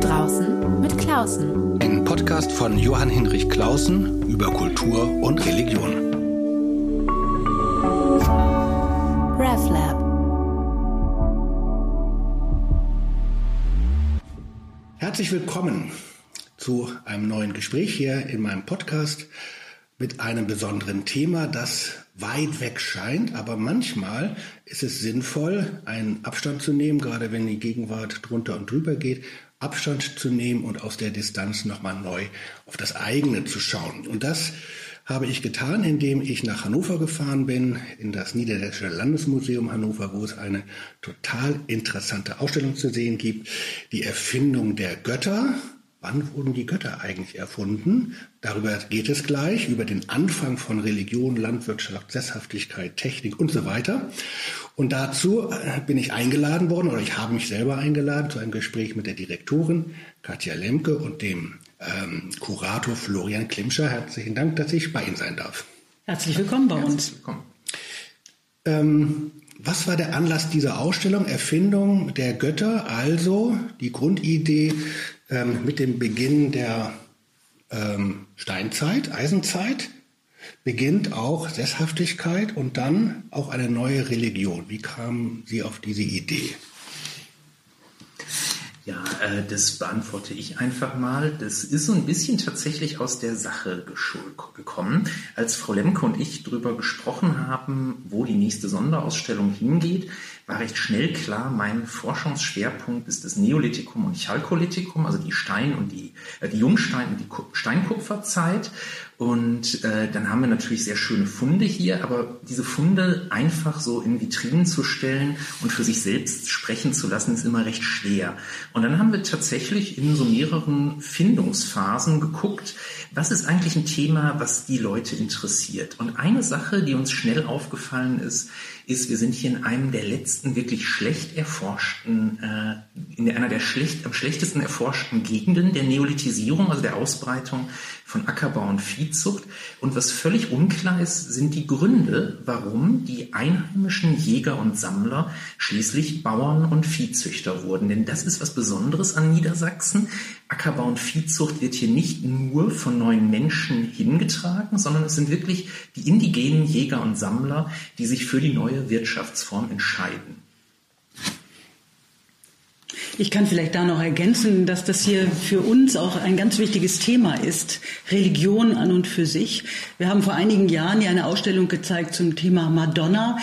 draußen mit Klausen. Ein Podcast von Johann Hinrich Klausen über Kultur und Religion. RevLab. Herzlich willkommen zu einem neuen Gespräch hier in meinem Podcast mit einem besonderen Thema, das weit weg scheint, aber manchmal ist es sinnvoll, einen Abstand zu nehmen, gerade wenn die Gegenwart drunter und drüber geht, Abstand zu nehmen und aus der Distanz nochmal neu auf das eigene zu schauen. Und das habe ich getan, indem ich nach Hannover gefahren bin, in das Niederländische Landesmuseum Hannover, wo es eine total interessante Ausstellung zu sehen gibt, die Erfindung der Götter, Wann wurden die Götter eigentlich erfunden? Darüber geht es gleich, über den Anfang von Religion, Landwirtschaft, Sesshaftigkeit, Technik und so weiter. Und dazu äh, bin ich eingeladen worden, oder ich habe mich selber eingeladen zu einem Gespräch mit der Direktorin Katja Lemke und dem ähm, Kurator Florian Klimscher. Herzlichen Dank, dass ich bei Ihnen sein darf. Herzlich willkommen bei Herzlich uns. Willkommen. Ähm, was war der Anlass dieser Ausstellung? Erfindung der Götter, also die Grundidee ähm, mit dem Beginn der ähm, Steinzeit, Eisenzeit, beginnt auch Sesshaftigkeit und dann auch eine neue Religion. Wie kamen Sie auf diese Idee? Ja, äh, das beantworte ich einfach mal. Das ist so ein bisschen tatsächlich aus der Sache gekommen. Als Frau Lemke und ich darüber gesprochen haben, wo die nächste Sonderausstellung hingeht, war recht schnell klar, mein Forschungsschwerpunkt ist das Neolithikum und Chalkolithikum, also die Stein- und die, äh, die Jungstein- und die Steinkupferzeit. Und äh, dann haben wir natürlich sehr schöne Funde hier, aber diese Funde einfach so in Vitrinen zu stellen und für sich selbst sprechen zu lassen, ist immer recht schwer. Und dann haben wir tatsächlich in so mehreren Findungsphasen geguckt, was ist eigentlich ein Thema, was die Leute interessiert. Und eine Sache, die uns schnell aufgefallen ist, ist, wir sind hier in einem der letzten wirklich schlecht erforschten, äh, in einer der schlecht, am schlechtesten erforschten Gegenden der Neolithisierung, also der Ausbreitung von Ackerbau und Viehzucht. Und was völlig unklar ist, sind die Gründe, warum die einheimischen Jäger und Sammler schließlich Bauern und Viehzüchter wurden. Denn das ist was Besonderes an Niedersachsen. Ackerbau und Viehzucht wird hier nicht nur von neuen Menschen hingetragen, sondern es sind wirklich die indigenen Jäger und Sammler, die sich für die neue Wirtschaftsform entscheiden. Ich kann vielleicht da noch ergänzen, dass das hier für uns auch ein ganz wichtiges Thema ist. Religion an und für sich. Wir haben vor einigen Jahren ja eine Ausstellung gezeigt zum Thema Madonna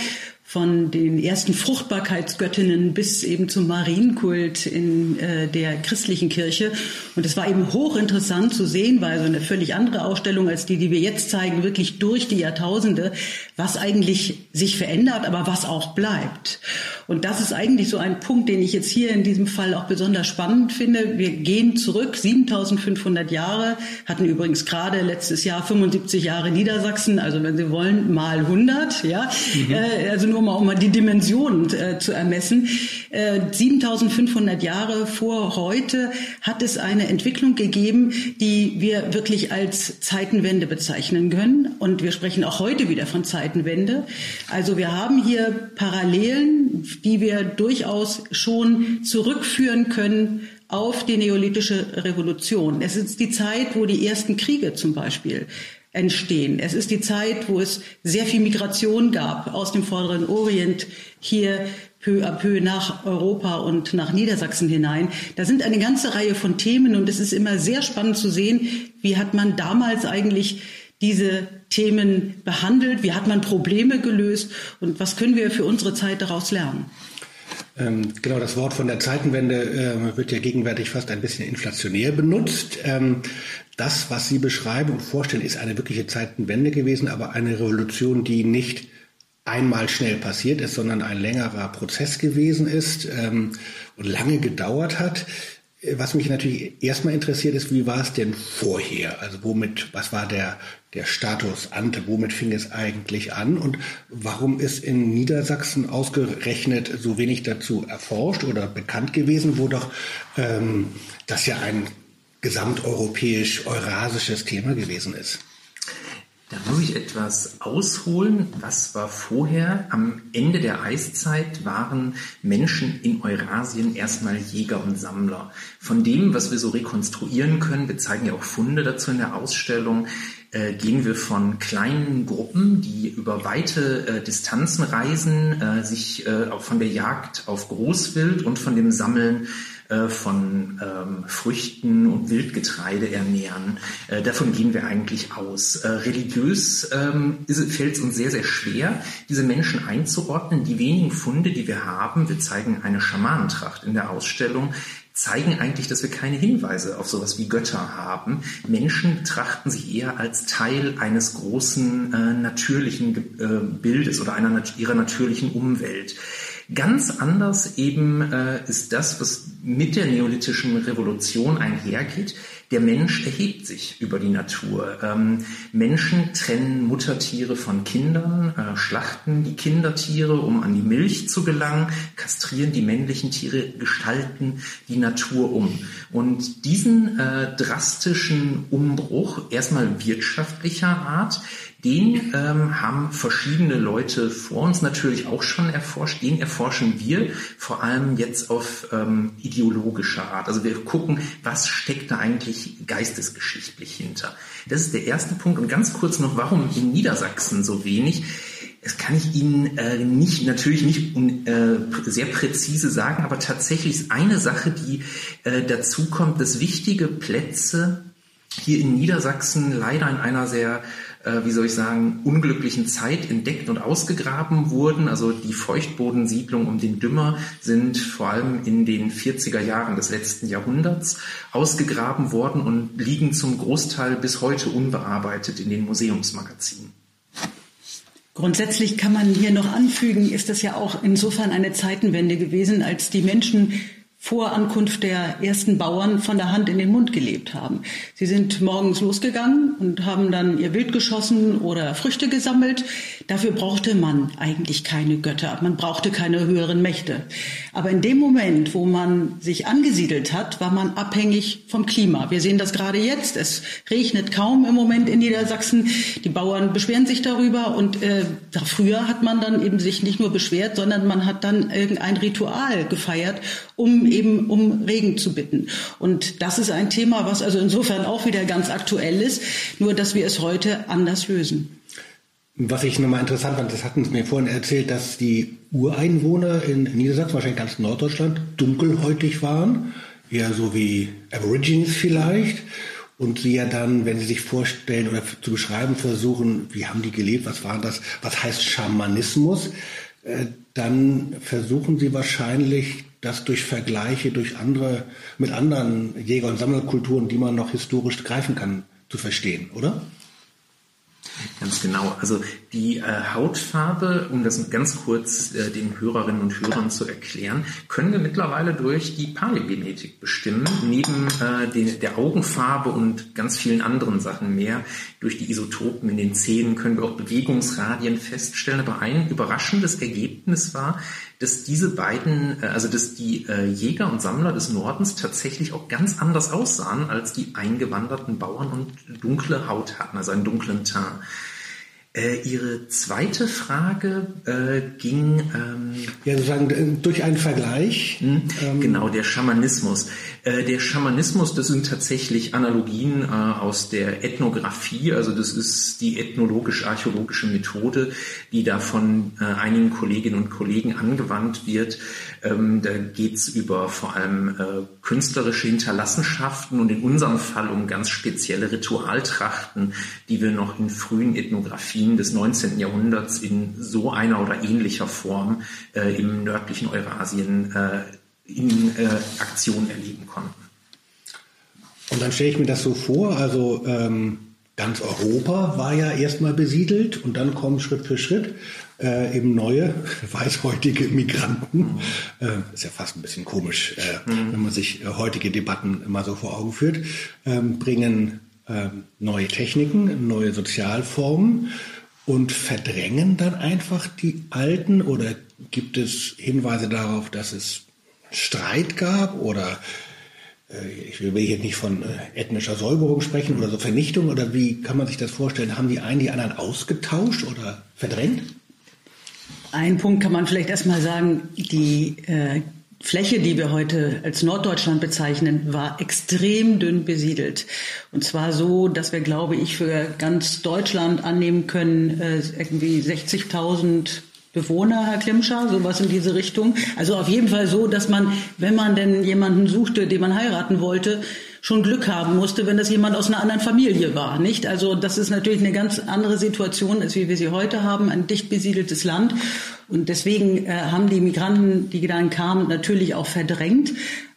von den ersten Fruchtbarkeitsgöttinnen bis eben zum Marienkult in äh, der christlichen Kirche. Und es war eben hochinteressant zu sehen, weil so eine völlig andere Ausstellung als die, die wir jetzt zeigen, wirklich durch die Jahrtausende, was eigentlich sich verändert, aber was auch bleibt. Und das ist eigentlich so ein Punkt, den ich jetzt hier in diesem Fall auch besonders spannend finde. Wir gehen zurück 7500 Jahre, hatten übrigens gerade letztes Jahr 75 Jahre Niedersachsen, also wenn Sie wollen, mal 100, ja. Mhm. Äh, also nur mal, um mal die Dimensionen äh, zu ermessen. Äh, 7500 Jahre vor heute hat es eine Entwicklung gegeben, die wir wirklich als Zeitenwende bezeichnen können. Und wir sprechen auch heute wieder von Zeitenwende. Also wir haben hier Parallelen, die wir durchaus schon zurückführen können auf die neolithische Revolution. Es ist die Zeit, wo die ersten Kriege zum Beispiel entstehen. Es ist die Zeit, wo es sehr viel Migration gab aus dem vorderen Orient hier peu à peu nach Europa und nach Niedersachsen hinein. Da sind eine ganze Reihe von Themen und es ist immer sehr spannend zu sehen, wie hat man damals eigentlich diese Themen behandelt, wie hat man Probleme gelöst und was können wir für unsere Zeit daraus lernen. Ähm, genau, das Wort von der Zeitenwende äh, wird ja gegenwärtig fast ein bisschen inflationär benutzt. Ähm, das, was Sie beschreiben und vorstellen, ist eine wirkliche Zeitenwende gewesen, aber eine Revolution, die nicht einmal schnell passiert ist, sondern ein längerer Prozess gewesen ist ähm, und lange gedauert hat. Was mich natürlich erstmal interessiert ist, wie war es denn vorher? Also womit, was war der, der Status ante? Womit fing es eigentlich an? Und warum ist in Niedersachsen ausgerechnet so wenig dazu erforscht oder bekannt gewesen, wo doch ähm, das ja ein gesamteuropäisch-eurasisches Thema gewesen ist? Da muss ich etwas ausholen. Was war vorher? Am Ende der Eiszeit waren Menschen in Eurasien erstmal Jäger und Sammler. Von dem, was wir so rekonstruieren können, wir zeigen ja auch Funde dazu in der Ausstellung, äh, gehen wir von kleinen Gruppen, die über weite äh, Distanzen reisen, äh, sich äh, auch von der Jagd auf Großwild und von dem Sammeln äh, von ähm, Früchten und Wildgetreide ernähren. Äh, davon gehen wir eigentlich aus. Äh, religiös ähm, fällt es uns sehr, sehr schwer, diese Menschen einzuordnen. Die wenigen Funde, die wir haben, wir zeigen eine Schamanentracht in der Ausstellung, zeigen eigentlich, dass wir keine Hinweise auf sowas wie Götter haben. Menschen betrachten sich eher als Teil eines großen äh, natürlichen äh, Bildes oder einer ihrer natürlichen Umwelt. Ganz anders eben äh, ist das, was mit der neolithischen Revolution einhergeht. Der Mensch erhebt sich über die Natur. Ähm, Menschen trennen Muttertiere von Kindern, äh, schlachten die Kindertiere, um an die Milch zu gelangen, kastrieren die männlichen Tiere, gestalten die Natur um. Und diesen äh, drastischen Umbruch, erstmal wirtschaftlicher Art, den ähm, haben verschiedene Leute vor uns natürlich auch schon erforscht. Den erforschen wir vor allem jetzt auf ähm, ideologischer Art. Also wir gucken, was steckt da eigentlich geistesgeschichtlich hinter. Das ist der erste Punkt. Und ganz kurz noch, warum in Niedersachsen so wenig? Das kann ich Ihnen äh, nicht, natürlich nicht äh, sehr präzise sagen, aber tatsächlich ist eine Sache, die äh, dazu kommt, dass wichtige Plätze hier in Niedersachsen leider in einer sehr äh, wie soll ich sagen, unglücklichen Zeit entdeckt und ausgegraben wurden. Also die Feuchtbodensiedlungen um den Dümmer sind vor allem in den 40er Jahren des letzten Jahrhunderts ausgegraben worden und liegen zum Großteil bis heute unbearbeitet in den Museumsmagazinen. Grundsätzlich kann man hier noch anfügen, ist das ja auch insofern eine Zeitenwende gewesen, als die Menschen vor Ankunft der ersten Bauern von der Hand in den Mund gelebt haben. Sie sind morgens losgegangen und haben dann ihr Wild geschossen oder Früchte gesammelt. Dafür brauchte man eigentlich keine Götter, man brauchte keine höheren Mächte. Aber in dem Moment, wo man sich angesiedelt hat, war man abhängig vom Klima. Wir sehen das gerade jetzt. Es regnet kaum im Moment in Niedersachsen. Die Bauern beschweren sich darüber und äh, früher hat man dann eben sich nicht nur beschwert, sondern man hat dann irgendein Ritual gefeiert, um eben um Regen zu bitten. Und das ist ein Thema, was also insofern auch wieder ganz aktuell ist, nur dass wir es heute anders lösen. Was ich nochmal interessant fand, das hatten Sie mir vorhin erzählt, dass die Ureinwohner in Niedersachsen, wahrscheinlich ganz Norddeutschland, dunkelhäutig waren, eher so wie Aborigines vielleicht. Und sie ja dann, wenn sie sich vorstellen oder zu beschreiben versuchen, wie haben die gelebt, was war das, was heißt Schamanismus, äh, dann versuchen sie wahrscheinlich das durch Vergleiche, durch andere, mit anderen Jäger- und Sammlerkulturen, die man noch historisch greifen kann, zu verstehen, oder? Ganz genau. Also die äh, Hautfarbe, um das ganz kurz äh, den Hörerinnen und Hörern zu erklären, können wir mittlerweile durch die Paläogenetik bestimmen, neben äh, den, der Augenfarbe und ganz vielen anderen Sachen mehr. Durch die Isotopen in den Zähnen können wir auch Bewegungsradien feststellen. Aber ein überraschendes Ergebnis war, dass diese beiden, äh, also dass die äh, Jäger und Sammler des Nordens tatsächlich auch ganz anders aussahen als die eingewanderten Bauern und dunkle Haut hatten, also einen dunklen Teint. Äh, Ihre zweite Frage äh, ging ähm, ja sozusagen durch einen Vergleich. Hm, ähm, genau, der Schamanismus. Äh, der Schamanismus, das sind tatsächlich Analogien äh, aus der Ethnographie, also das ist die ethnologisch-archäologische Methode, die da von äh, einigen Kolleginnen und Kollegen angewandt wird. Ähm, da geht's über vor allem äh, künstlerische Hinterlassenschaften und in unserem Fall um ganz spezielle Ritualtrachten, die wir noch in frühen Ethnographien des 19. Jahrhunderts in so einer oder ähnlicher Form äh, im nördlichen Eurasien äh, in äh, Aktion erleben konnten. Und dann stelle ich mir das so vor, also ähm, ganz Europa war ja erstmal besiedelt und dann kommen Schritt für Schritt äh, eben neue weißhäutige Migranten. Äh, ist ja fast ein bisschen komisch, äh, mhm. wenn man sich äh, heutige Debatten immer so vor Augen führt, ähm, bringen ähm, neue Techniken, neue Sozialformen und verdrängen dann einfach die alten oder gibt es Hinweise darauf, dass es Streit gab oder äh, ich will hier nicht von äh, ethnischer Säuberung sprechen oder so Vernichtung oder wie kann man sich das vorstellen? Haben die einen die anderen ausgetauscht oder verdrängt? Ein Punkt kann man vielleicht erstmal sagen, die äh, Fläche, die wir heute als Norddeutschland bezeichnen, war extrem dünn besiedelt. Und zwar so, dass wir, glaube ich, für ganz Deutschland annehmen können, äh, irgendwie 60.000 Bewohner, Herr Klimscher, sowas in diese Richtung. Also auf jeden Fall so, dass man, wenn man denn jemanden suchte, den man heiraten wollte, schon Glück haben musste, wenn das jemand aus einer anderen Familie war, nicht? Also das ist natürlich eine ganz andere Situation, als wie wir sie heute haben, ein dicht besiedeltes Land. Und deswegen äh, haben die Migranten, die dann kamen, natürlich auch verdrängt.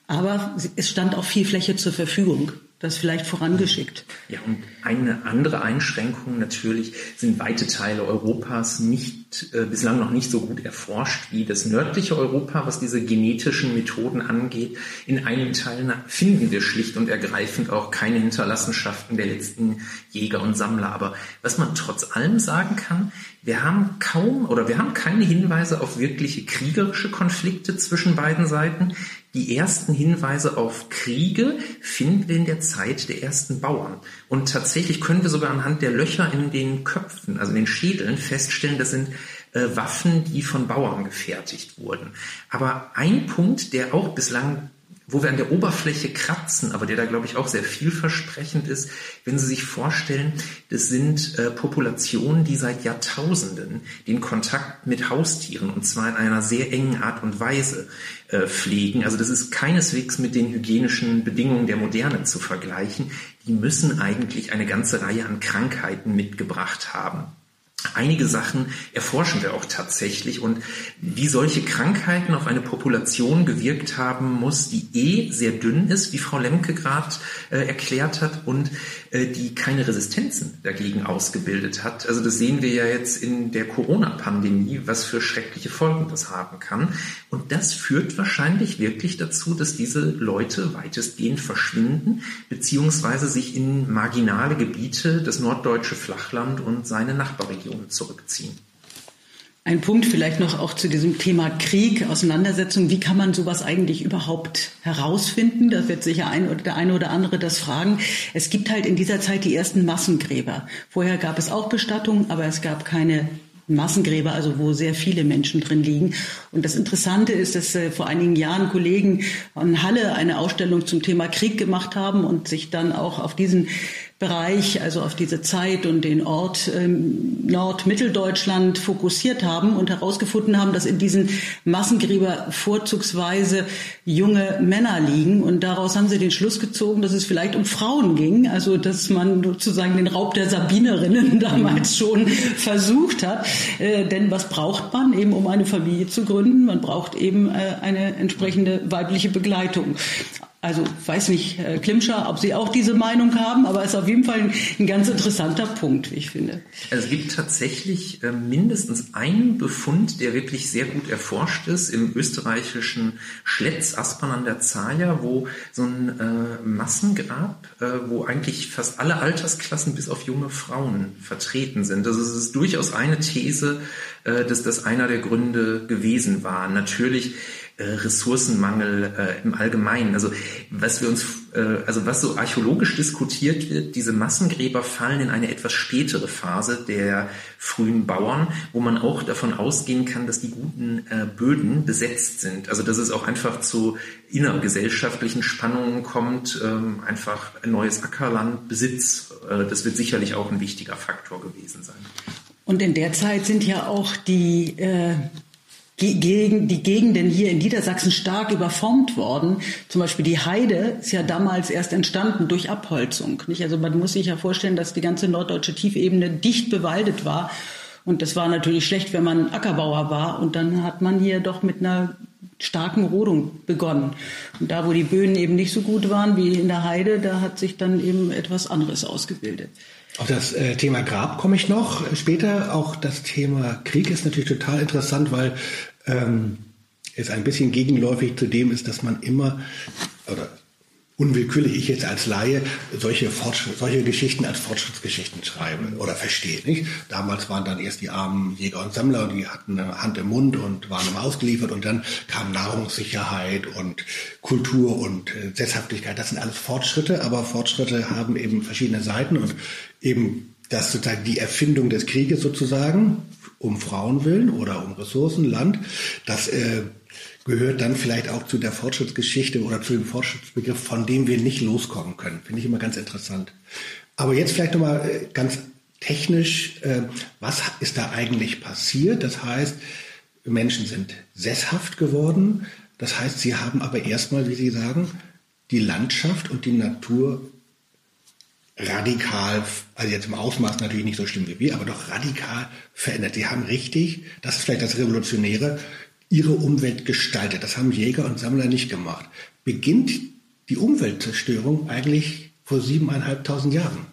Aber es stand auch viel Fläche zur Verfügung. Das vielleicht vorangeschickt. Ja, und eine andere Einschränkung natürlich sind weite Teile Europas nicht, äh, bislang noch nicht so gut erforscht wie das nördliche Europa, was diese genetischen Methoden angeht. In einigen Teilen finden wir schlicht und ergreifend auch keine Hinterlassenschaften der letzten Jäger und Sammler. Aber was man trotz allem sagen kann, wir haben kaum oder wir haben keine Hinweise auf wirkliche kriegerische Konflikte zwischen beiden Seiten. Die ersten Hinweise auf Kriege finden wir in der Zeit der ersten Bauern. Und tatsächlich können wir sogar anhand der Löcher in den Köpfen, also in den Schädeln, feststellen, das sind äh, Waffen, die von Bauern gefertigt wurden. Aber ein Punkt, der auch bislang wo wir an der Oberfläche kratzen, aber der da, glaube ich, auch sehr vielversprechend ist, wenn Sie sich vorstellen, das sind äh, Populationen, die seit Jahrtausenden den Kontakt mit Haustieren, und zwar in einer sehr engen Art und Weise, äh, pflegen. Also das ist keineswegs mit den hygienischen Bedingungen der Moderne zu vergleichen. Die müssen eigentlich eine ganze Reihe an Krankheiten mitgebracht haben. Einige Sachen erforschen wir auch tatsächlich und wie solche Krankheiten auf eine Population gewirkt haben muss, die eh sehr dünn ist, wie Frau Lemke gerade äh, erklärt hat und äh, die keine Resistenzen dagegen ausgebildet hat. Also das sehen wir ja jetzt in der Corona-Pandemie, was für schreckliche Folgen das haben kann. Und das führt wahrscheinlich wirklich dazu, dass diese Leute weitestgehend verschwinden, beziehungsweise sich in marginale Gebiete, das norddeutsche Flachland und seine Nachbarregionen Regionen zurückziehen. Ein Punkt vielleicht noch auch zu diesem Thema Krieg, Auseinandersetzung. Wie kann man sowas eigentlich überhaupt herausfinden? Da wird sicher ein oder der eine oder andere das fragen. Es gibt halt in dieser Zeit die ersten Massengräber. Vorher gab es auch Bestattungen, aber es gab keine Massengräber, also wo sehr viele Menschen drin liegen. Und das Interessante ist, dass äh, vor einigen Jahren Kollegen in Halle eine Ausstellung zum Thema Krieg gemacht haben und sich dann auch auf diesen Bereich, also auf diese Zeit und den Ort ähm, Nordmitteldeutschland fokussiert haben und herausgefunden haben, dass in diesen Massengräber vorzugsweise junge Männer liegen. Und daraus haben sie den Schluss gezogen, dass es vielleicht um Frauen ging, also dass man sozusagen den Raub der Sabinerinnen damals schon versucht hat. Äh, denn was braucht man eben, um eine Familie zu gründen? Man braucht eben äh, eine entsprechende weibliche Begleitung. Also weiß nicht, Herr Klimscher, ob Sie auch diese Meinung haben, aber es ist auf jeden Fall ein, ein ganz interessanter Punkt, wie ich finde. Also es gibt tatsächlich äh, mindestens einen Befund, der wirklich sehr gut erforscht ist, im österreichischen Schletz, Aspern an der Zaya, wo so ein äh, Massengrab, äh, wo eigentlich fast alle Altersklassen bis auf junge Frauen vertreten sind. Also es ist durchaus eine These, äh, dass das einer der Gründe gewesen war. Natürlich Ressourcenmangel äh, im Allgemeinen. Also was wir uns, äh, also was so archäologisch diskutiert wird, diese Massengräber fallen in eine etwas spätere Phase der frühen Bauern, wo man auch davon ausgehen kann, dass die guten äh, Böden besetzt sind. Also dass es auch einfach zu innergesellschaftlichen Spannungen kommt, ähm, einfach ein neues Ackerland, Besitz. Äh, das wird sicherlich auch ein wichtiger Faktor gewesen sein. Und in der Zeit sind ja auch die äh, die Gegenden hier in Niedersachsen stark überformt worden. Zum Beispiel die Heide ist ja damals erst entstanden durch Abholzung. Nicht? Also man muss sich ja vorstellen, dass die ganze norddeutsche Tiefebene dicht bewaldet war. Und das war natürlich schlecht, wenn man Ackerbauer war. Und dann hat man hier doch mit einer starken Rodung begonnen. Und da, wo die Böden eben nicht so gut waren wie in der Heide, da hat sich dann eben etwas anderes ausgebildet. Auf das äh, Thema Grab komme ich noch später. Auch das Thema Krieg ist natürlich total interessant, weil ähm, es ein bisschen gegenläufig zu dem ist, dass man immer oder unwillkürlich ich jetzt als Laie solche, solche Geschichten als Fortschrittsgeschichten schreibe oder verstehe. Nicht? Damals waren dann erst die armen Jäger und Sammler und die hatten eine Hand im Mund und waren immer ausgeliefert und dann kam Nahrungssicherheit und Kultur und äh, Sesshaftigkeit. Das sind alles Fortschritte, aber Fortschritte haben eben verschiedene Seiten und eben das sozusagen die Erfindung des Krieges sozusagen um Frauen willen oder um Ressourcen, Land, das äh, gehört dann vielleicht auch zu der Fortschrittsgeschichte oder zu dem Fortschrittsbegriff, von dem wir nicht loskommen können. Finde ich immer ganz interessant. Aber jetzt vielleicht nochmal äh, ganz technisch, äh, was ist da eigentlich passiert? Das heißt, Menschen sind sesshaft geworden. Das heißt, sie haben aber erstmal, wie Sie sagen, die Landschaft und die Natur radikal, also jetzt im Ausmaß natürlich nicht so schlimm wie wir, aber doch radikal verändert. Sie haben richtig, das ist vielleicht das Revolutionäre, ihre Umwelt gestaltet. Das haben Jäger und Sammler nicht gemacht. Beginnt die Umweltzerstörung eigentlich vor siebeneinhalbtausend Jahren?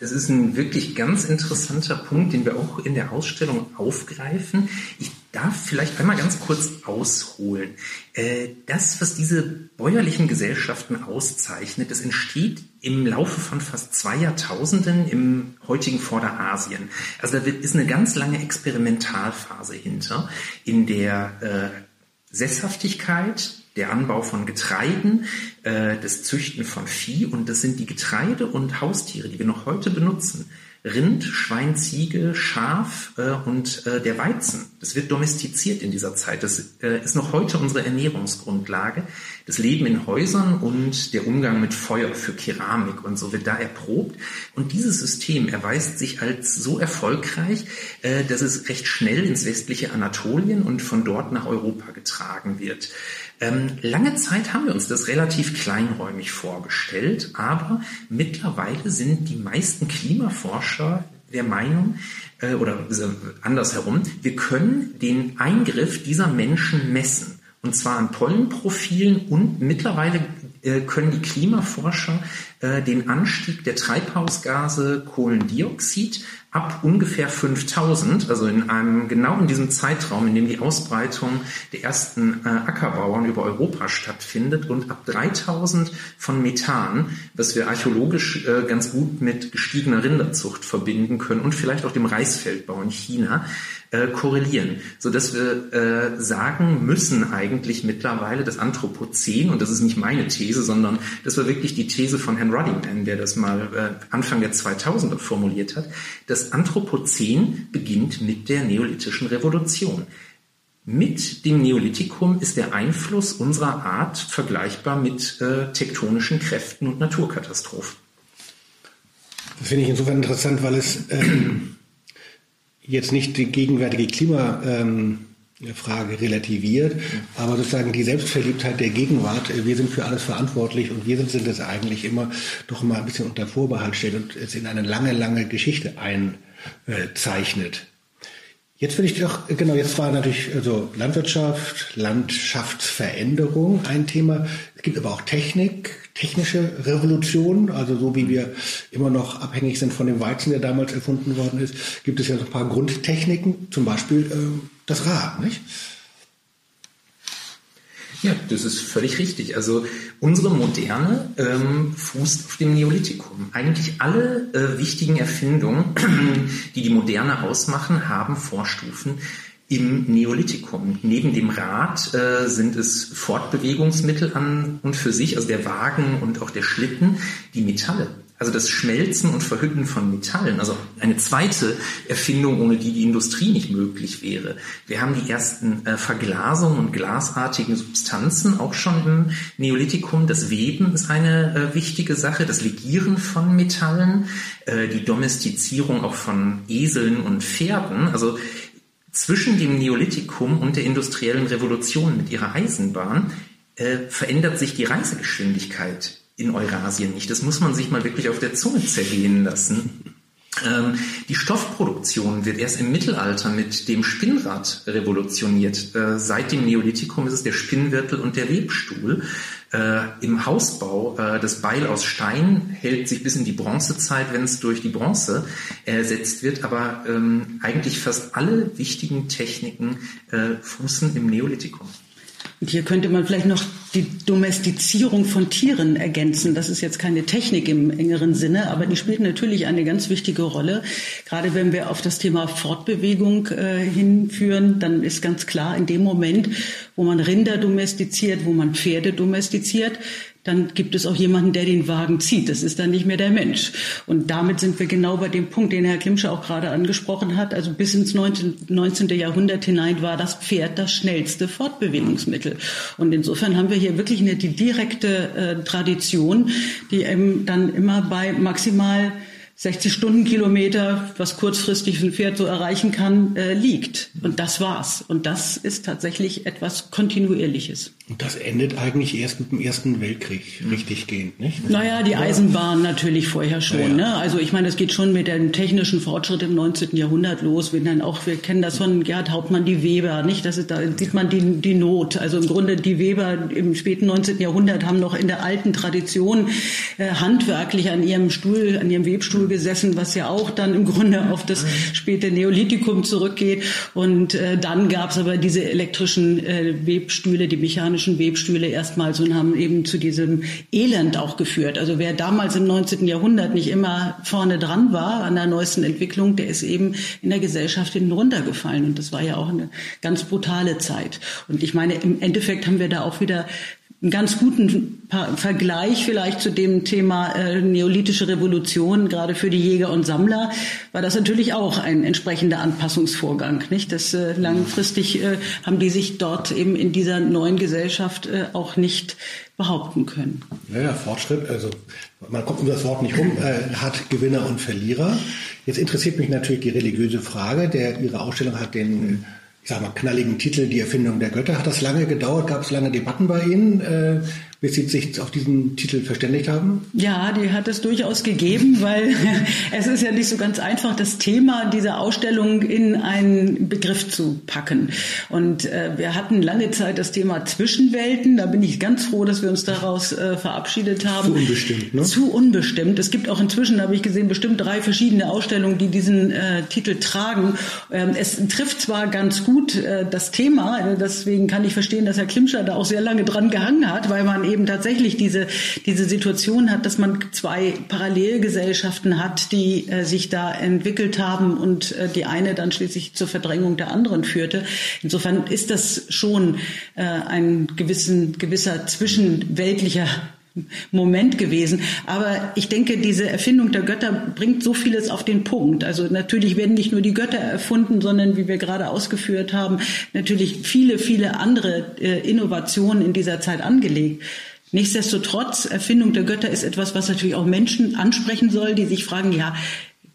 Das ist ein wirklich ganz interessanter Punkt, den wir auch in der Ausstellung aufgreifen. Ich darf vielleicht einmal ganz kurz ausholen. Äh, das, was diese bäuerlichen Gesellschaften auszeichnet, das entsteht im Laufe von fast zwei Jahrtausenden im heutigen Vorderasien. Also da ist eine ganz lange Experimentalphase hinter, in der äh, Sesshaftigkeit, der Anbau von Getreiden, äh, das Züchten von Vieh und das sind die Getreide und Haustiere, die wir noch heute benutzen. Rind, Schwein, Ziege, Schaf äh, und äh, der Weizen. Das wird domestiziert in dieser Zeit. Das äh, ist noch heute unsere Ernährungsgrundlage. Das Leben in Häusern und der Umgang mit Feuer für Keramik und so wird da erprobt. Und dieses System erweist sich als so erfolgreich, äh, dass es recht schnell ins westliche Anatolien und von dort nach Europa getragen wird. Ähm, lange Zeit haben wir uns das relativ kleinräumig vorgestellt, aber mittlerweile sind die meisten Klimaforscher der Meinung, äh, oder andersherum, wir können den Eingriff dieser Menschen messen. Und zwar an Pollenprofilen und mittlerweile äh, können die Klimaforscher äh, den Anstieg der Treibhausgase Kohlendioxid ab ungefähr 5000, also in einem genau in diesem Zeitraum, in dem die Ausbreitung der ersten äh, Ackerbauern über Europa stattfindet und ab 3000 von Methan, was wir archäologisch äh, ganz gut mit gestiegener Rinderzucht verbinden können und vielleicht auch dem Reisfeldbau in China äh, korrelieren, so dass wir äh, sagen müssen eigentlich mittlerweile, dass Anthropozän und das ist nicht meine These, sondern das war wirklich die These von Herrn Ruddiman, der das mal äh, Anfang der 2000er formuliert hat, das Anthropozän beginnt mit der neolithischen Revolution. Mit dem Neolithikum ist der Einfluss unserer Art vergleichbar mit äh, tektonischen Kräften und Naturkatastrophen. Das finde ich insofern interessant, weil es ähm, jetzt nicht die gegenwärtige Klimafrage ähm, relativiert, aber sozusagen die Selbstverliebtheit der Gegenwart, äh, wir sind für alles verantwortlich und wir sind es eigentlich immer doch mal ein bisschen unter Vorbehalt stellt und es in eine lange, lange Geschichte einzeichnet. Jetzt will ich doch, genau, jetzt war natürlich also Landwirtschaft, Landschaftsveränderung ein Thema. Es gibt aber auch Technik, technische Revolution, also so wie wir immer noch abhängig sind von dem Weizen, der damals erfunden worden ist, gibt es ja so ein paar Grundtechniken, zum Beispiel äh, das Rad, nicht? Ja, das ist völlig richtig. Also unsere Moderne ähm, fußt auf dem Neolithikum. Eigentlich alle äh, wichtigen Erfindungen, die die Moderne ausmachen, haben Vorstufen im Neolithikum. Neben dem Rad äh, sind es Fortbewegungsmittel an und für sich, also der Wagen und auch der Schlitten, die Metalle. Also das Schmelzen und Verhütten von Metallen, also eine zweite Erfindung, ohne die die Industrie nicht möglich wäre. Wir haben die ersten äh, Verglasungen und glasartigen Substanzen auch schon im Neolithikum. Das Weben ist eine äh, wichtige Sache, das Legieren von Metallen, äh, die Domestizierung auch von Eseln und Pferden. Also zwischen dem Neolithikum und der industriellen Revolution mit ihrer Eisenbahn äh, verändert sich die Reisegeschwindigkeit in Eurasien nicht. Das muss man sich mal wirklich auf der Zunge zergehen lassen. Ähm, die Stoffproduktion wird erst im Mittelalter mit dem Spinnrad revolutioniert. Äh, seit dem Neolithikum ist es der Spinnwirtel und der Webstuhl. Äh, Im Hausbau äh, das Beil aus Stein hält sich bis in die Bronzezeit, wenn es durch die Bronze ersetzt wird. Aber ähm, eigentlich fast alle wichtigen Techniken äh, fußen im Neolithikum. Und hier könnte man vielleicht noch die Domestizierung von Tieren ergänzen. Das ist jetzt keine Technik im engeren Sinne, aber die spielt natürlich eine ganz wichtige Rolle. Gerade wenn wir auf das Thema Fortbewegung äh, hinführen, dann ist ganz klar, in dem Moment, wo man Rinder domestiziert, wo man Pferde domestiziert, dann gibt es auch jemanden, der den Wagen zieht. Das ist dann nicht mehr der Mensch. Und damit sind wir genau bei dem Punkt, den Herr Klimsche auch gerade angesprochen hat. Also bis ins 19. 19. Jahrhundert hinein war das Pferd das schnellste Fortbewegungsmittel. Und insofern haben wir hier wirklich eine die direkte äh, Tradition, die eben dann immer bei maximal 60 Stundenkilometer, was kurzfristig ein Pferd so erreichen kann, äh, liegt. Und das war's. Und das ist tatsächlich etwas Kontinuierliches. Und das endet eigentlich erst mit dem Ersten Weltkrieg richtig gehend, nicht? Naja, die Eisenbahn natürlich vorher schon. Ja. Ne? Also ich meine, es geht schon mit dem technischen Fortschritt im 19. Jahrhundert los. Wir, dann auch, wir kennen das von Gerhard Hauptmann, die Weber, nicht? Das ist, da sieht man die, die Not. Also im Grunde die Weber im späten 19. Jahrhundert haben noch in der alten Tradition äh, handwerklich an ihrem Stuhl, an ihrem Webstuhl gesessen, was ja auch dann im Grunde auf das späte Neolithikum zurückgeht. Und äh, dann gab es aber diese elektrischen äh, Webstühle, die mechanischen Webstühle erstmals und haben eben zu diesem Elend auch geführt. Also wer damals im 19. Jahrhundert nicht immer vorne dran war an der neuesten Entwicklung, der ist eben in der Gesellschaft hinten runtergefallen. Und das war ja auch eine ganz brutale Zeit. Und ich meine, im Endeffekt haben wir da auch wieder einen ganz guten Vergleich vielleicht zu dem Thema äh, neolithische Revolution, gerade für die Jäger und Sammler, war das natürlich auch ein entsprechender Anpassungsvorgang. Nicht? Das äh, langfristig äh, haben die sich dort eben in dieser neuen Gesellschaft äh, auch nicht behaupten können. Ja, ja, Fortschritt, also man kommt um das Wort nicht rum, äh, hat Gewinner und Verlierer. Jetzt interessiert mich natürlich die religiöse Frage. Der, Ihre Ausstellung hat den ich sag mal, knalligen Titel Die Erfindung der Götter. Hat das lange gedauert? Gab es lange Debatten bei Ihnen? Äh, bis Sie sich auf diesen Titel verständigt haben? Ja, die hat es durchaus gegeben, weil es ist ja nicht so ganz einfach, das Thema dieser Ausstellung in einen Begriff zu packen. Und äh, wir hatten lange Zeit das Thema Zwischenwelten. Da bin ich ganz froh, dass wir uns daraus äh, verabschiedet haben. Zu unbestimmt, ne? Zu unbestimmt. Es gibt auch inzwischen, habe ich gesehen, bestimmt drei verschiedene Ausstellungen, die diesen äh, Titel tragen. Ähm, es trifft zwar ganz gut äh, das Thema, deswegen kann ich verstehen, dass Herr Klimscher da auch sehr lange dran gehangen hat, weil man eben tatsächlich diese, diese Situation hat, dass man zwei Parallelgesellschaften hat, die äh, sich da entwickelt haben und äh, die eine dann schließlich zur Verdrängung der anderen führte. Insofern ist das schon äh, ein gewissen, gewisser zwischenweltlicher Moment gewesen. Aber ich denke, diese Erfindung der Götter bringt so vieles auf den Punkt. Also natürlich werden nicht nur die Götter erfunden, sondern wie wir gerade ausgeführt haben, natürlich viele, viele andere äh, Innovationen in dieser Zeit angelegt. Nichtsdestotrotz, Erfindung der Götter ist etwas, was natürlich auch Menschen ansprechen soll, die sich fragen, ja,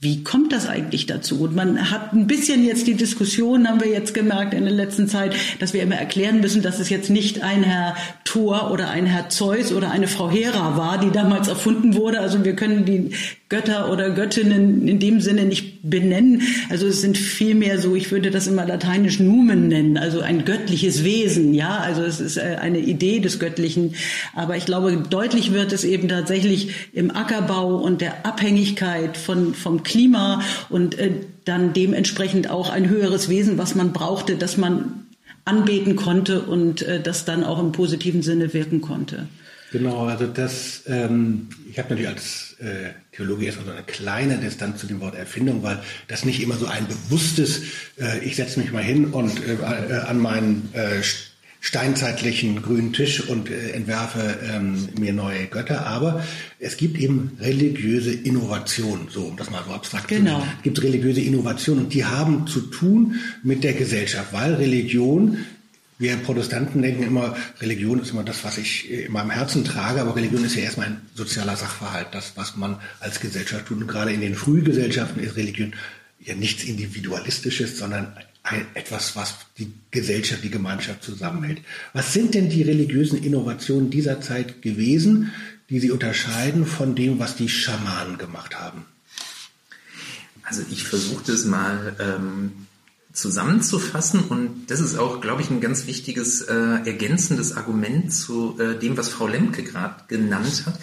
wie kommt das eigentlich dazu? Und man hat ein bisschen jetzt die Diskussion, haben wir jetzt gemerkt in der letzten Zeit, dass wir immer erklären müssen, dass es jetzt nicht ein Herr Thor oder ein Herr Zeus oder eine Frau Hera war, die damals erfunden wurde. Also wir können die Götter oder Göttinnen in dem Sinne nicht benennen. Also es sind vielmehr so, ich würde das immer lateinisch Numen nennen, also ein göttliches Wesen, ja, also es ist äh, eine Idee des Göttlichen. Aber ich glaube, deutlich wird es eben tatsächlich im Ackerbau und der Abhängigkeit von, vom Klima und äh, dann dementsprechend auch ein höheres Wesen, was man brauchte, dass man anbeten konnte und äh, das dann auch im positiven Sinne wirken konnte. Genau, also das, ähm, ich habe natürlich als äh, Theologe erstmal so eine kleine Distanz zu dem Wort Erfindung, weil das nicht immer so ein bewusstes, äh, ich setze mich mal hin und äh, äh an meinen äh, steinzeitlichen grünen Tisch und äh, entwerfe ähm, mir neue Götter, aber es gibt eben religiöse Innovationen, so um das mal so abstrakt genau. zu nennen. Es gibt religiöse Innovationen und die haben zu tun mit der Gesellschaft, weil Religion wir Protestanten denken immer, Religion ist immer das, was ich in meinem Herzen trage, aber Religion ist ja erstmal ein sozialer Sachverhalt, das, was man als Gesellschaft tut. Und gerade in den Frühgesellschaften ist Religion ja nichts Individualistisches, sondern etwas, was die Gesellschaft, die Gemeinschaft zusammenhält. Was sind denn die religiösen Innovationen dieser Zeit gewesen, die sie unterscheiden von dem, was die Schamanen gemacht haben? Also ich versuchte es mal ähm, zusammenzufassen und das ist auch, glaube ich, ein ganz wichtiges äh, ergänzendes Argument zu äh, dem, was Frau Lemke gerade genannt hat.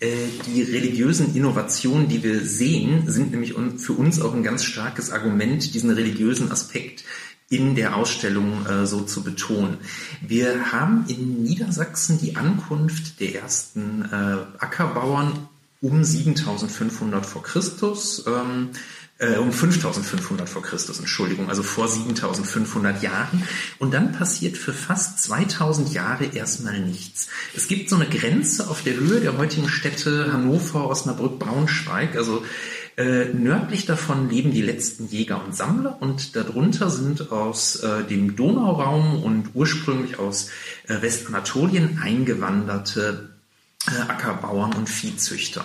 Äh, die religiösen Innovationen, die wir sehen, sind nämlich für uns auch ein ganz starkes Argument, diesen religiösen Aspekt in der Ausstellung äh, so zu betonen. Wir haben in Niedersachsen die Ankunft der ersten äh, Ackerbauern um 7500 vor Christus. Ähm, äh, um 5500 vor Christus, Entschuldigung, also vor 7500 Jahren. Und dann passiert für fast 2000 Jahre erstmal nichts. Es gibt so eine Grenze auf der Höhe der heutigen Städte Hannover, Osnabrück, Braunschweig, also äh, nördlich davon leben die letzten Jäger und Sammler und darunter sind aus äh, dem Donauraum und ursprünglich aus äh, Westanatolien eingewanderte äh, Ackerbauern und Viehzüchter.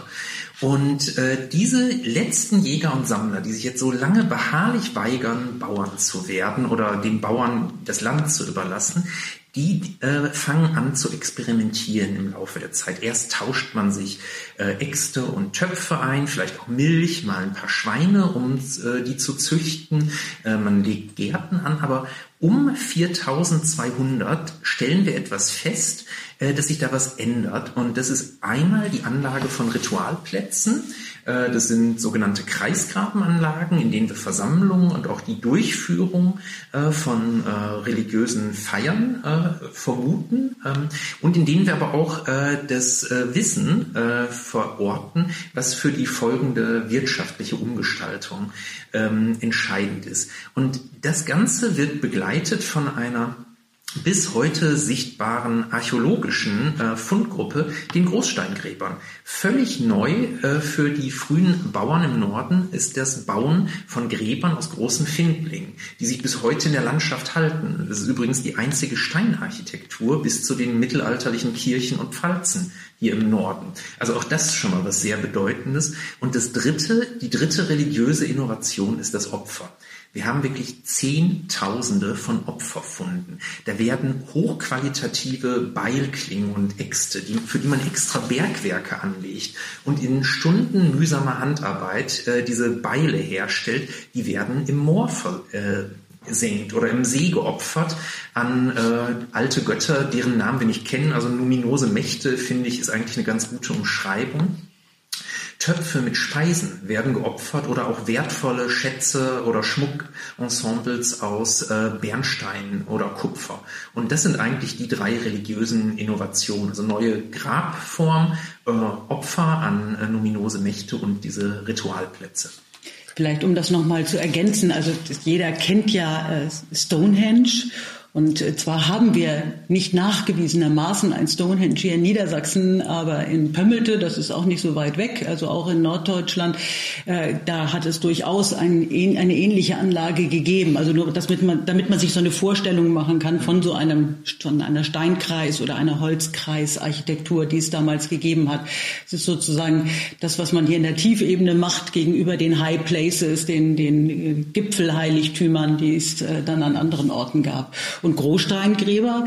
Und äh, diese letzten Jäger und Sammler, die sich jetzt so lange beharrlich weigern, Bauern zu werden oder den Bauern das Land zu überlassen, die äh, fangen an zu experimentieren im Laufe der Zeit. Erst tauscht man sich äh, Äxte und Töpfe ein, vielleicht auch Milch, mal ein paar Schweine, um äh, die zu züchten. Äh, man legt Gärten an, aber um 4200 stellen wir etwas fest, äh, dass sich da was ändert. Und das ist einmal die Anlage von Ritualplätzen. Äh, das sind sogenannte Kreisgrabenanlagen, in denen wir Versammlungen und auch die Durchführung äh, von religiösen Feiern vermuten ähm, und in denen wir aber auch das Wissen verorten, was für die folgende wirtschaftliche Umgestaltung ähm, entscheidend ist. Und das Ganze wird begleitet von einer bis heute sichtbaren archäologischen äh, Fundgruppe, den Großsteingräbern. Völlig neu äh, für die frühen Bauern im Norden ist das Bauen von Gräbern aus großen Findlingen, die sich bis heute in der Landschaft halten. Das ist übrigens die einzige Steinarchitektur bis zu den mittelalterlichen Kirchen und Pfalzen hier im Norden. Also auch das ist schon mal was sehr Bedeutendes. Und das dritte, die dritte religiöse Innovation ist das Opfer. Wir haben wirklich Zehntausende von Opferfunden. Da werden hochqualitative Beilklingen und Äxte, die, für die man extra Bergwerke anlegt und in Stunden mühsamer Handarbeit äh, diese Beile herstellt, die werden im Moor ver, äh, oder im See geopfert an äh, alte Götter, deren Namen wir nicht kennen. Also numinose Mächte, finde ich, ist eigentlich eine ganz gute Umschreibung. Töpfe mit Speisen werden geopfert oder auch wertvolle Schätze oder Schmuckensembles aus äh, Bernstein oder Kupfer. Und das sind eigentlich die drei religiösen Innovationen, also neue Grabform, äh, Opfer an äh, numinose Mächte und diese Ritualplätze. Vielleicht um das nochmal zu ergänzen, also jeder kennt ja äh, Stonehenge und äh, zwar haben wir nicht nachgewiesenermaßen ein Stonehenge hier in Niedersachsen, aber in Pömmelte, das ist auch nicht so weit weg, also auch in Norddeutschland, äh, da hat es durchaus ein, eine ähnliche Anlage gegeben. Also nur, damit man, damit man sich so eine Vorstellung machen kann von so einem, von einer Steinkreis oder einer Holzkreisarchitektur, die es damals gegeben hat. Es ist sozusagen das, was man hier in der Tiefebene macht gegenüber den High Places, den, den äh, Gipfelheiligtümern, die es dann an anderen Orten gab. Großsteingräber,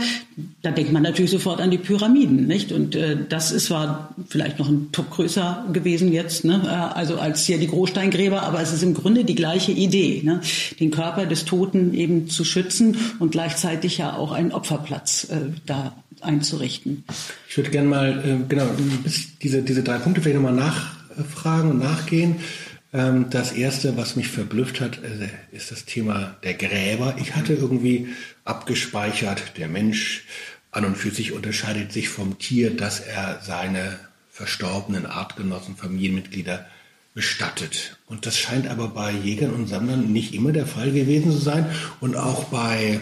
da denkt man natürlich sofort an die Pyramiden, nicht? Und äh, das ist zwar vielleicht noch ein Top größer gewesen jetzt, ne? Äh, also als hier die Großsteingräber, aber es ist im Grunde die gleiche Idee, ne? den Körper des Toten eben zu schützen und gleichzeitig ja auch einen Opferplatz äh, da einzurichten. Ich würde gerne mal äh, genau diese diese drei Punkte vielleicht nochmal nachfragen und nachgehen. Ähm, das erste, was mich verblüfft hat, äh, ist das Thema der Gräber. Ich hatte irgendwie abgespeichert, der Mensch an und für sich unterscheidet sich vom Tier, dass er seine verstorbenen Artgenossen, Familienmitglieder bestattet. Und das scheint aber bei Jägern und Sammlern nicht immer der Fall gewesen zu sein. Und auch bei